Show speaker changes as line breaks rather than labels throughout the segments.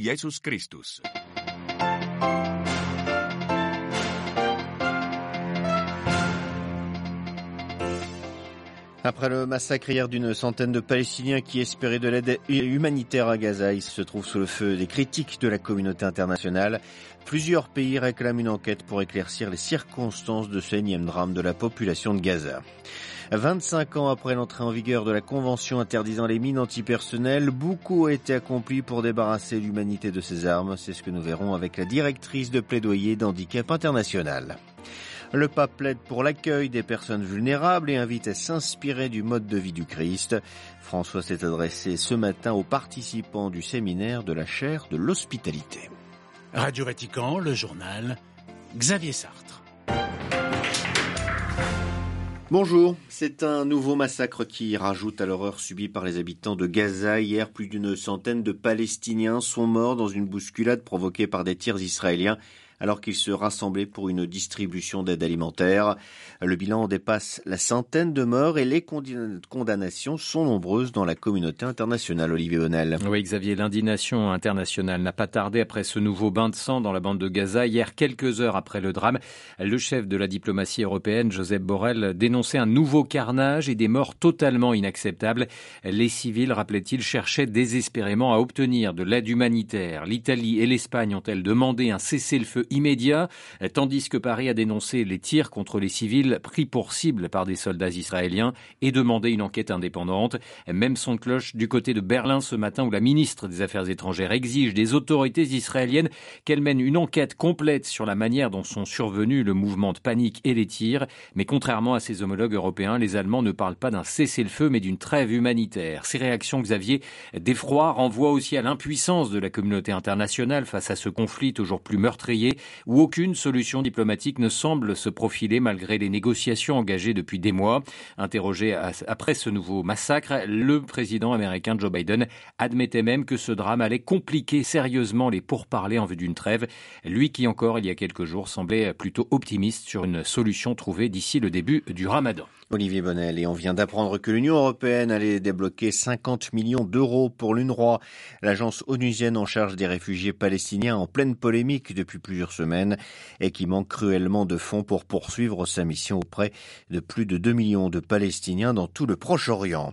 Jesus Christus.
Après le massacre hier d'une centaine de Palestiniens qui espéraient de l'aide humanitaire à Gaza, ils se trouvent sous le feu des critiques de la communauté internationale. Plusieurs pays réclament une enquête pour éclaircir les circonstances de ce énième drame de la population de Gaza. 25 ans après l'entrée en vigueur de la Convention interdisant les mines antipersonnelles, beaucoup a été accompli pour débarrasser l'humanité de ces armes. C'est ce que nous verrons avec la directrice de plaidoyer d'Handicap International. Le pape plaide pour l'accueil des personnes vulnérables et invite à s'inspirer du mode de vie du Christ. François s'est adressé ce matin aux participants du séminaire de la chaire de l'hospitalité.
Radio Vatican, le journal, Xavier Sartre.
Bonjour, c'est un nouveau massacre qui rajoute à l'horreur subie par les habitants de Gaza. Hier, plus d'une centaine de Palestiniens sont morts dans une bousculade provoquée par des tirs israéliens alors qu'ils se rassemblaient pour une distribution d'aide alimentaire. Le bilan dépasse la centaine de morts et les condamnations sont nombreuses dans la communauté internationale. Olivier Bonnel.
Oui, Xavier, l'indignation internationale n'a pas tardé après ce nouveau bain de sang dans la bande de Gaza. Hier, quelques heures après le drame, le chef de la diplomatie européenne, Joseph Borrell, dénonçait un nouveau carnage et des morts totalement inacceptables. Les civils, rappelait-il, cherchaient désespérément à obtenir de l'aide humanitaire. L'Italie et l'Espagne ont-elles demandé un cessez-le-feu immédiat, tandis que Paris a dénoncé les tirs contre les civils pris pour cible par des soldats israéliens et demandé une enquête indépendante. Même son cloche du côté de Berlin ce matin où la ministre des Affaires étrangères exige des autorités israéliennes qu'elles mènent une enquête complète sur la manière dont sont survenus le mouvement de panique et les tirs. Mais contrairement à ses homologues européens, les Allemands ne parlent pas d'un cessez-le-feu mais d'une trêve humanitaire. Ces réactions, Xavier, d'effroi renvoient aussi à l'impuissance de la communauté internationale face à ce conflit toujours plus meurtrier où aucune solution diplomatique ne semble se profiler malgré les négociations engagées depuis des mois. Interrogé après ce nouveau massacre, le président américain Joe Biden admettait même que ce drame allait compliquer sérieusement les pourparlers en vue d'une trêve. Lui qui encore il y a quelques jours semblait plutôt optimiste sur une solution trouvée d'ici le début du ramadan.
Olivier Bonnel, et on vient d'apprendre que l'Union européenne allait débloquer 50 millions d'euros pour l'UNRWA, l'agence onusienne en charge des réfugiés palestiniens en pleine polémique depuis plusieurs semaines et qui manque cruellement de fonds pour poursuivre sa mission auprès de plus de 2 millions de Palestiniens dans tout le Proche-Orient.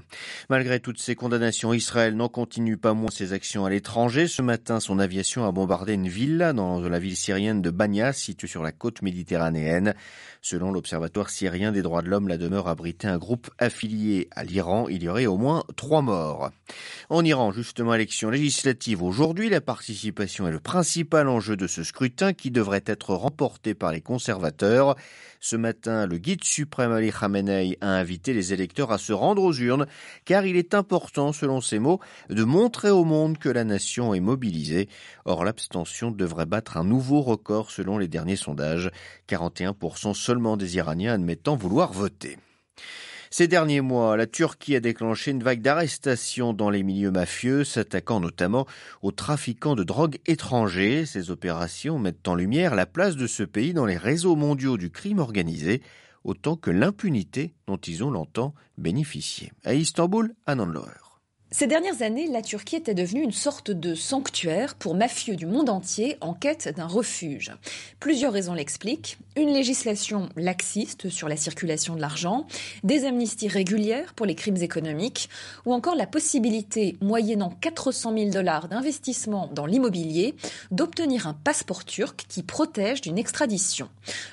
Malgré toutes ces condamnations, Israël n'en continue pas moins ses actions à l'étranger. Ce matin, son aviation a bombardé une villa dans la ville syrienne de Bania, située sur la côte méditerranéenne. Selon l'Observatoire syrien des droits de l'homme, la demeure abritait un groupe affilié à l'Iran. Il y aurait au moins trois morts. En Iran, justement, élection législative aujourd'hui, la participation est le principal enjeu de ce scrutin qui devrait être remporté par les conservateurs. Ce matin, le guide suprême Ali Khamenei a invité les électeurs à se rendre aux urnes car il est important, selon ses mots, de montrer au monde que la nation est mobilisée. Or, l'abstention devrait battre un nouveau record selon les derniers sondages. 41% seulement des Iraniens admettant vouloir voter. Ces derniers mois, la Turquie a déclenché une vague d'arrestations dans les milieux mafieux, s'attaquant notamment aux trafiquants de drogue étrangers. Ces opérations mettent en lumière la place de ce pays dans les réseaux mondiaux du crime organisé, autant que l'impunité dont ils ont longtemps bénéficié. À Istanbul.
Ces dernières années, la Turquie était devenue une sorte de sanctuaire pour mafieux du monde entier en quête d'un refuge. Plusieurs raisons l'expliquent. Une législation laxiste sur la circulation de l'argent, des amnisties régulières pour les crimes économiques, ou encore la possibilité, moyennant 400 000 dollars d'investissement dans l'immobilier, d'obtenir un passeport turc qui protège d'une extradition.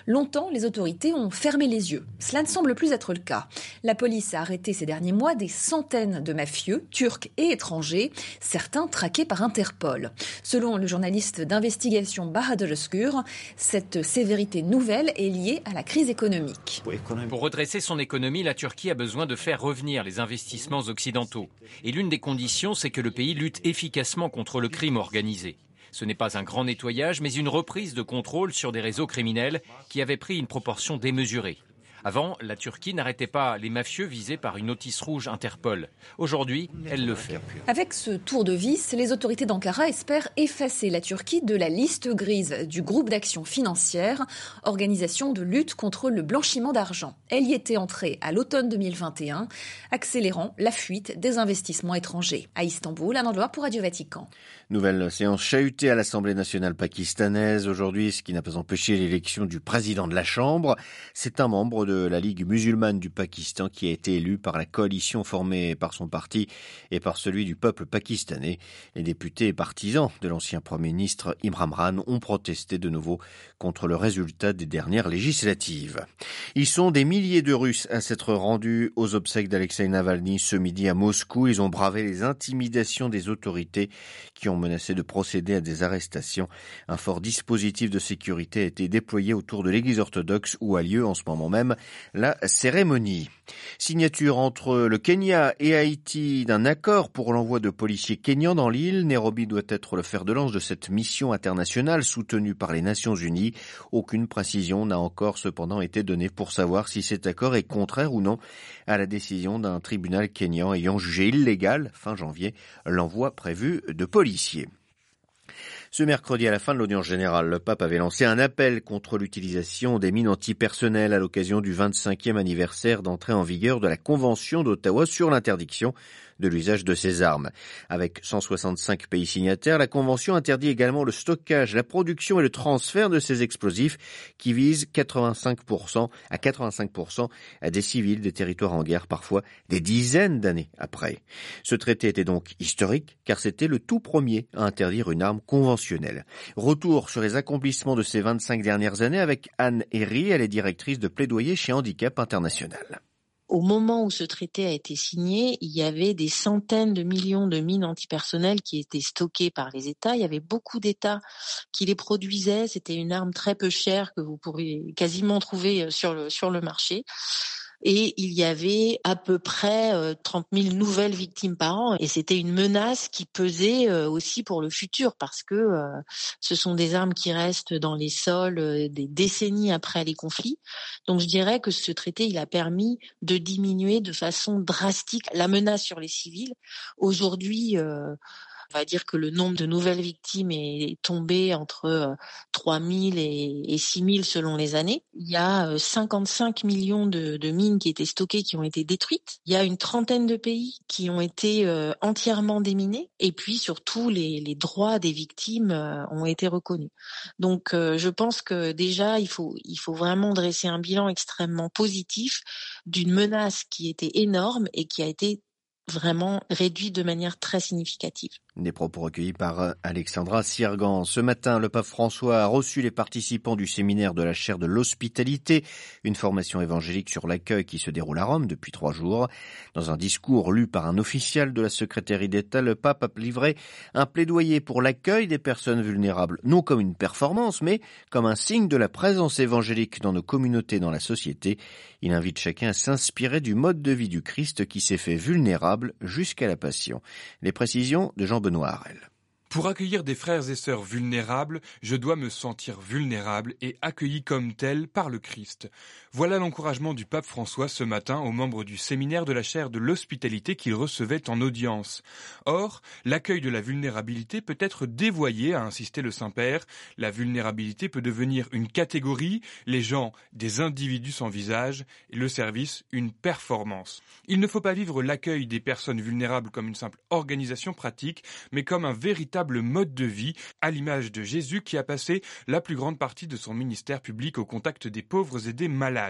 Longtemps, les autorités ont fermé les yeux. Cela ne semble plus être le cas. La police a arrêté ces derniers mois des centaines de mafieux, et étrangers, certains traqués par Interpol. Selon le journaliste d'investigation Bahadır Özgür, cette sévérité nouvelle est liée à la crise économique.
Pour redresser son économie, la Turquie a besoin de faire revenir les investissements occidentaux. Et l'une des conditions, c'est que le pays lutte efficacement contre le crime organisé. Ce n'est pas un grand nettoyage, mais une reprise de contrôle sur des réseaux criminels qui avaient pris une proportion démesurée. Avant, la Turquie n'arrêtait pas les mafieux visés par une notice rouge Interpol. Aujourd'hui, elle le fait.
Avec ce tour de vis, les autorités d'Ankara espèrent effacer la Turquie de la liste grise du groupe d'action financière, organisation de lutte contre le blanchiment d'argent. Elle y était entrée à l'automne 2021, accélérant la fuite des investissements étrangers. À Istanbul, un endroit pour Radio Vatican.
Nouvelle séance chahutée à l'Assemblée nationale pakistanaise aujourd'hui, ce qui n'a pas empêché l'élection du président de la Chambre. C'est un membre de la Ligue musulmane du Pakistan qui a été élu par la coalition formée par son parti et par celui du peuple pakistanais. Les députés et partisans de l'ancien Premier ministre Imran Khan ont protesté de nouveau contre le résultat des dernières législatives. Ils sont des milliers de Russes à s'être rendus aux obsèques d'Alexei Navalny ce midi à Moscou. Ils ont bravé les intimidations des autorités qui ont menacé de procéder à des arrestations. Un fort dispositif de sécurité a été déployé autour de l'église orthodoxe où a lieu en ce moment même la cérémonie. Signature entre le Kenya et Haïti d'un accord pour l'envoi de policiers kenyans dans l'île. Nairobi doit être le fer de lance de cette mission internationale soutenue par les Nations Unies. Aucune précision n'a encore cependant été donnée pour savoir si cet accord est contraire ou non à la décision d'un tribunal kenyan ayant jugé illégal, fin janvier, l'envoi prévu de policiers. Ce mercredi, à la fin de l'audience générale, le pape avait lancé un appel contre l'utilisation des mines antipersonnelles à l'occasion du 25e anniversaire d'entrée en vigueur de la Convention d'Ottawa sur l'interdiction de l'usage de ces armes. Avec 165 pays signataires, la Convention interdit également le stockage, la production et le transfert de ces explosifs qui visent 85% à 85% à des civils des territoires en guerre, parfois des dizaines d'années après. Ce traité était donc historique car c'était le tout premier à interdire une arme conventionnelle. Retour sur les accomplissements de ces 25 dernières années avec Anne Herry, elle est directrice de plaidoyer chez Handicap International
au moment où ce traité a été signé, il y avait des centaines de millions de mines antipersonnelles qui étaient stockées par les États. Il y avait beaucoup d'États qui les produisaient. C'était une arme très peu chère que vous pourriez quasiment trouver sur le, sur le marché et il y avait à peu près 30 euh, 000 nouvelles victimes par an et c'était une menace qui pesait euh, aussi pour le futur parce que euh, ce sont des armes qui restent dans les sols des décennies après les conflits. Donc je dirais que ce traité il a permis de diminuer de façon drastique la menace sur les civils. Aujourd'hui on va dire que le nombre de nouvelles victimes est tombé entre 3 000 et 6 000 selon les années. Il y a 55 millions de, mines qui étaient stockées, qui ont été détruites. Il y a une trentaine de pays qui ont été entièrement déminés. Et puis surtout, les, droits des victimes ont été reconnus. Donc, je pense que déjà, il faut, vraiment dresser un bilan extrêmement positif d'une menace qui était énorme et qui a été vraiment réduit de manière très significative.
Des propos recueillis par euh, Alexandra Sirgan. Ce matin, le pape François a reçu les participants du séminaire de la chaire de l'hospitalité, une formation évangélique sur l'accueil qui se déroule à Rome depuis trois jours. Dans un discours lu par un officiel de la secrétaire d'État, le pape a livré un plaidoyer pour l'accueil des personnes vulnérables, non comme une performance, mais comme un signe de la présence évangélique dans nos communautés, dans la société. Il invite chacun à s'inspirer du mode de vie du Christ qui s'est fait vulnérable jusqu'à la passion. Les précisions de Jean
Pour accueillir des frères et sœurs vulnérables, je dois me sentir vulnérable et accueilli comme tel par le Christ. Voilà l'encouragement du pape François ce matin aux membres du séminaire de la chaire de l'hospitalité qu'il recevait en audience. Or, l'accueil de la vulnérabilité peut être dévoyé, a insisté le Saint-Père. La vulnérabilité peut devenir une catégorie, les gens des individus sans visage, et le service une performance. Il ne faut pas vivre l'accueil des personnes vulnérables comme une simple organisation pratique, mais comme un véritable mode de vie, à l'image de Jésus qui a passé la plus grande partie de son ministère public au contact des pauvres et des malades.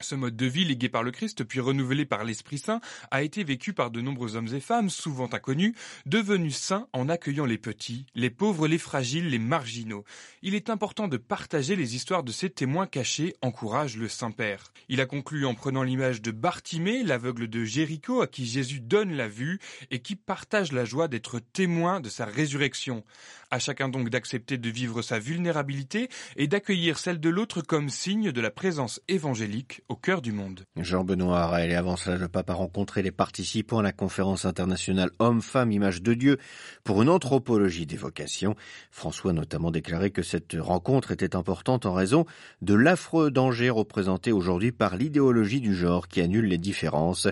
Ce mode de vie légué par le Christ puis renouvelé par l'Esprit Saint a été vécu par de nombreux hommes et femmes, souvent inconnus, devenus saints en accueillant les petits, les pauvres, les fragiles, les marginaux. Il est important de partager les histoires de ces témoins cachés, encourage le Saint-Père. Il a conclu en prenant l'image de Bartimée, l'aveugle de Jéricho à qui Jésus donne la vue et qui partage la joie d'être témoin de sa résurrection résurrection. À chacun donc d'accepter de vivre sa vulnérabilité et d'accueillir celle de l'autre comme signe de la présence évangélique au cœur du monde.
Jean-Benoît Harel et avant cela, le pape a rencontré les participants à la conférence internationale Hommes-Femmes, Image de Dieu pour une anthropologie des vocations. François a notamment déclaré que cette rencontre était importante en raison de l'affreux danger représenté aujourd'hui par l'idéologie du genre qui annule les différences.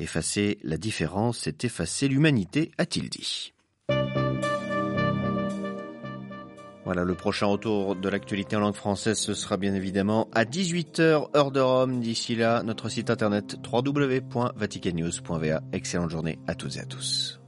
Effacer la différence, c'est effacer l'humanité, a-t-il dit. Voilà, le prochain retour de l'actualité en langue française, ce sera bien évidemment à 18h, heure de Rome. D'ici là, notre site internet www.vaticannews.va. Excellente journée à toutes et à tous.